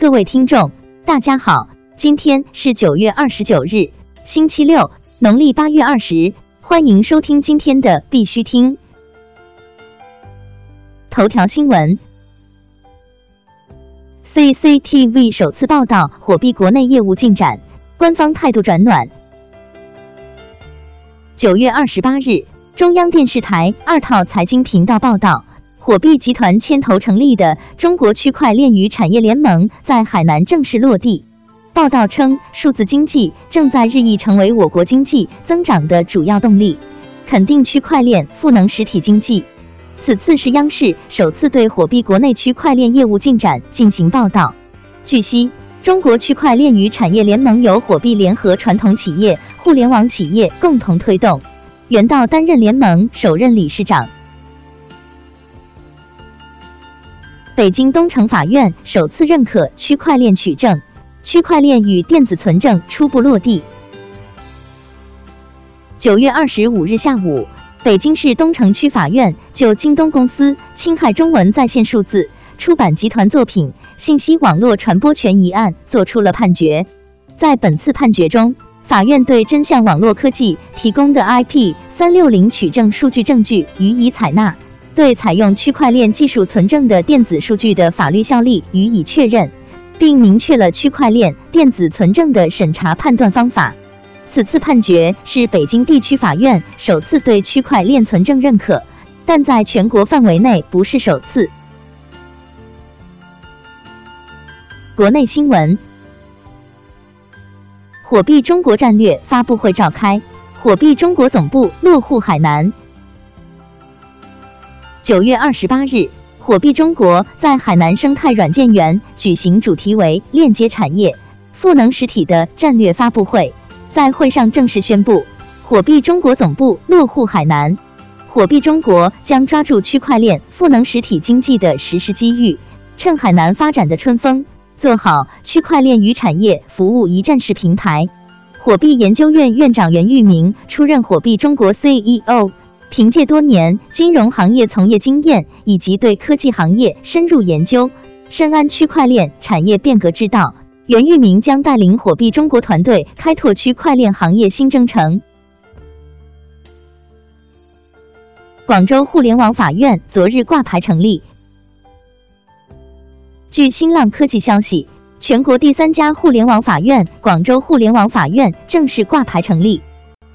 各位听众，大家好，今天是九月二十九日，星期六，农历八月二十，欢迎收听今天的必须听。头条新闻，CCTV 首次报道火币国内业务进展，官方态度转暖。九月二十八日，中央电视台二套财经频道报道。火币集团牵头成立的中国区块链与产业联盟在海南正式落地。报道称，数字经济正在日益成为我国经济增长的主要动力，肯定区块链赋能实体经济。此次是央视首次对火币国内区块链业务进展进行报道。据悉，中国区块链与产业联盟由火币联合传统企业、互联网企业共同推动，袁道担任联盟首任理事长。北京东城法院首次认可区块链取证，区块链与电子存证初步落地。九月二十五日下午，北京市东城区法院就京东公司侵害中文在线数字出版集团作品信息网络传播权一案作出了判决。在本次判决中，法院对真相网络科技提供的 IP 三六零取证数据证据予以采纳。对采用区块链技术存证的电子数据的法律效力予以确认，并明确了区块链电子存证的审查判断方法。此次判决是北京地区法院首次对区块链存证认可，但在全国范围内不是首次。国内新闻：火币中国战略发布会召开，火币中国总部落户海南。九月二十八日，火币中国在海南生态软件园举行主题为“链接产业，赋能实体”的战略发布会。在会上正式宣布，火币中国总部落户海南。火币中国将抓住区块链赋能实体经济的实施机遇，趁海南发展的春风，做好区块链与产业服务一站式平台。火币研究院院长袁玉明出任火币中国 CEO。凭借多年金融行业从业经验以及对科技行业深入研究，深谙区块链产业变革之道，袁玉明将带领火币中国团队开拓区块链行业新征程。广州互联网法院昨日挂牌成立。据新浪科技消息，全国第三家互联网法院——广州互联网法院正式挂牌成立。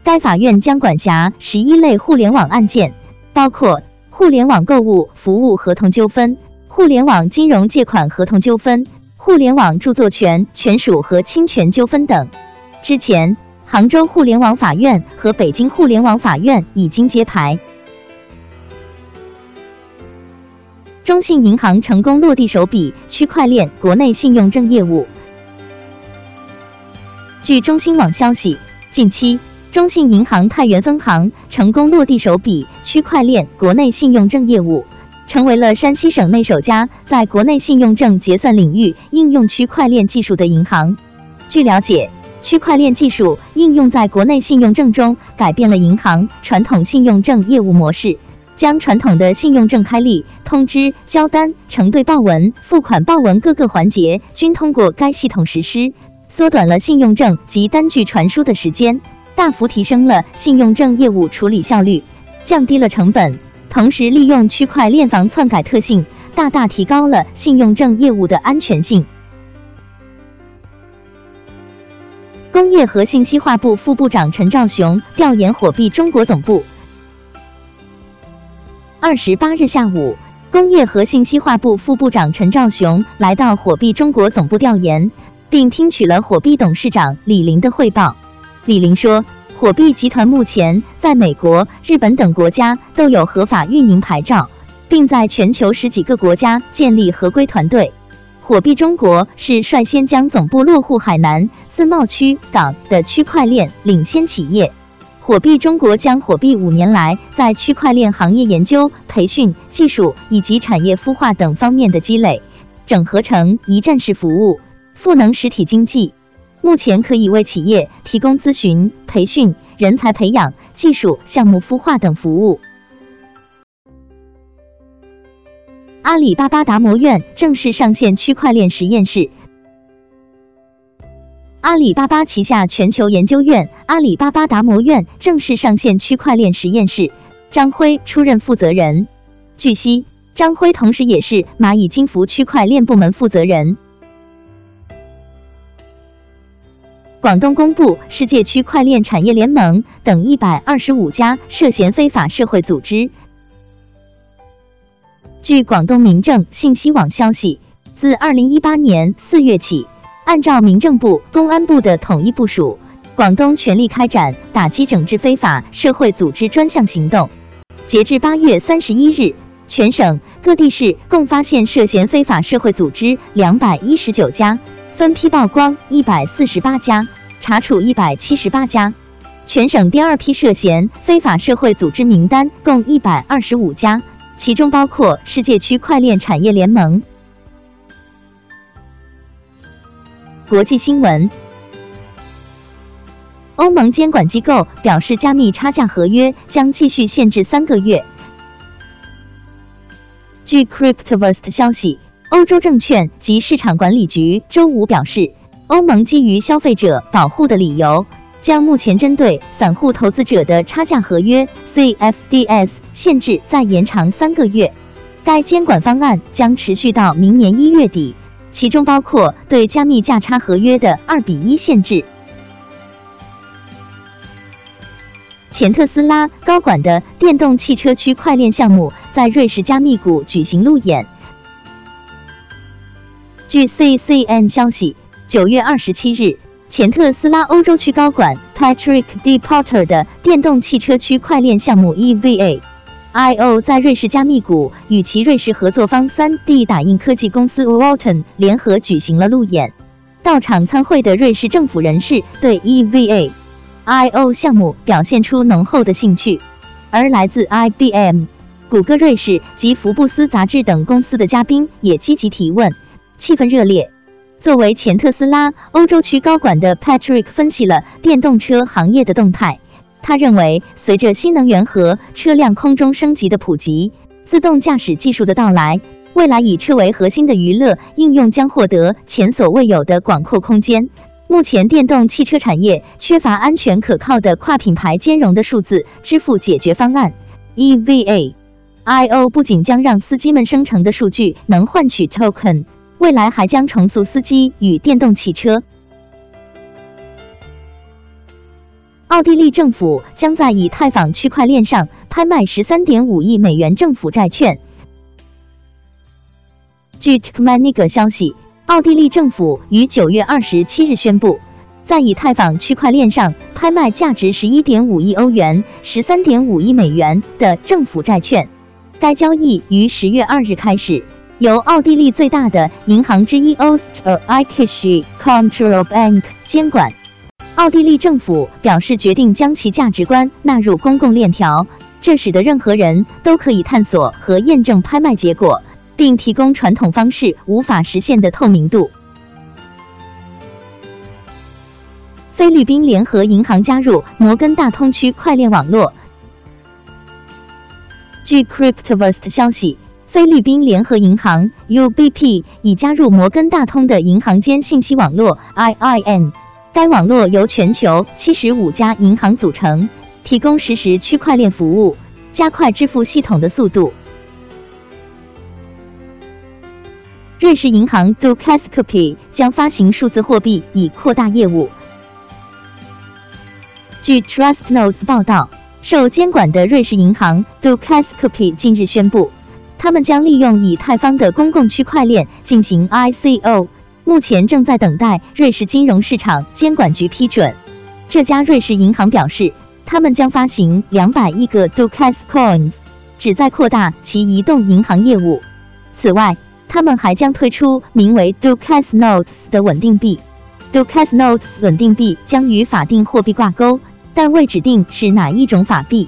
该法院将管辖十一类互联网案件，包括互联网购物服务合同纠纷、互联网金融借款合同纠纷、互联网著作权权属和侵权纠纷等。之前，杭州互联网法院和北京互联网法院已经揭牌。中信银行成功落地首笔区块链国内信用证业务。据中新网消息，近期。中信银行太原分行成功落地首笔区块链国内信用证业务，成为了山西省内首家在国内信用证结算领域应用区块链技术的银行。据了解，区块链技术应用在国内信用证中，改变了银行传统信用证业务模式，将传统的信用证开立、通知、交单、承兑报文、付款报文各个环节均通过该系统实施，缩短了信用证及单据传输的时间。大幅提升了信用证业务处理效率，降低了成本，同时利用区块链防篡改特性，大大提高了信用证业务的安全性。工业和信息化部副部长陈兆雄调研火币中国总部。二十八日下午，工业和信息化部副部长陈兆雄来到火币中国总部调研，并听取了火币董事长李林的汇报。李林说，火币集团目前在美国、日本等国家都有合法运营牌照，并在全球十几个国家建立合规团队。火币中国是率先将总部落户海南自贸区港的区块链领先企业。火币中国将火币五年来在区块链行业研究、培训、技术以及产业孵化等方面的积累，整合成一站式服务，赋能实体经济。目前可以为企业提供咨询、培训、人才培养、技术项目孵化等服务。阿里巴巴达摩院正式上线区块链实验室，阿里巴巴旗下全球研究院阿里巴巴达摩院正式上线区块链实验室，张辉出任负责人。据悉，张辉同时也是蚂蚁金服区块链部门负责人。广东公布世界区块链产业联盟等一百二十五家涉嫌非法社会组织。据广东民政信息网消息，自二零一八年四月起。按照民政部、公安部的统一部署，广东全力开展打击整治非法社会组织专项行动。截至八月三十一日，全省各地市共发现涉嫌非法社会组织两百一十九家，分批曝光一百四十八家，查处一百七十八家。全省第二批涉嫌非法社会组织名单共一百二十五家，其中包括世界区块链产业联盟。国际新闻：欧盟监管机构表示，加密差价合约将继续限制三个月。据 Cryptoverse 消息，欧洲证券及市场管理局周五表示，欧盟基于消费者保护的理由，将目前针对散户投资者的差价合约 CFDs 限制再延长三个月。该监管方案将持续到明年一月底。其中包括对加密价差合约的二比一限制。前特斯拉高管的电动汽车区块链项目在瑞士加密谷举行路演。据 CCN 消息，九月二十七日，前特斯拉欧洲区高管 Patrick De Potter 的电动汽车区块链项目 EVA。I.O. 在瑞士加密谷与其瑞士合作方 3D 打印科技公司 Walton 联合举行了路演。到场参会的瑞士政府人士对 EVA I.O. 项目表现出浓厚的兴趣，而来自 IBM、谷歌瑞士及福布斯杂志等公司的嘉宾也积极提问，气氛热烈。作为前特斯拉欧洲区高管的 Patrick 分析了电动车行业的动态。他认为，随着新能源和车辆空中升级的普及，自动驾驶技术的到来，未来以车为核心的娱乐应用将获得前所未有的广阔空间。目前，电动汽车产业缺乏安全可靠的跨品牌兼容的数字支付解决方案。EVA IO 不仅将让司机们生成的数据能换取 token，未来还将重塑司机与电动汽车。奥地利政府将在以太坊区块链上拍卖十三点五亿美元政府债券。据 t k m a n i g 消息，奥地利政府于九月二十七日宣布，在以太坊区块链上拍卖价值十一点五亿欧元、十三点五亿美元的政府债券。该交易于十月二日开始，由奥地利最大的银行之一 Osterreichische Controlbank 监管。奥地利政府表示，决定将其价值观纳入公共链条，这使得任何人都可以探索和验证拍卖结果，并提供传统方式无法实现的透明度。菲律宾联合银行加入摩根大通区块链网络。据 Cryptoverse 消息，菲律宾联合银行 UBP 已加入摩根大通的银行间信息网络 IIN。该网络由全球七十五家银行组成，提供实时区块链服务，加快支付系统的速度。瑞士银行 d u k a s k o p 将发行数字货币以扩大业务。据 Trust Notes 报道，受监管的瑞士银行 d u k a s k o p 近日宣布，他们将利用以太坊的公共区块链进行 ICO。目前正在等待瑞士金融市场监管局批准。这家瑞士银行表示，他们将发行两百亿个 Ducas Coins，旨在扩大其移动银行业务。此外，他们还将推出名为 Ducas Notes 的稳定币。Ducas Notes 稳定币将与法定货币挂钩，但未指定是哪一种法币。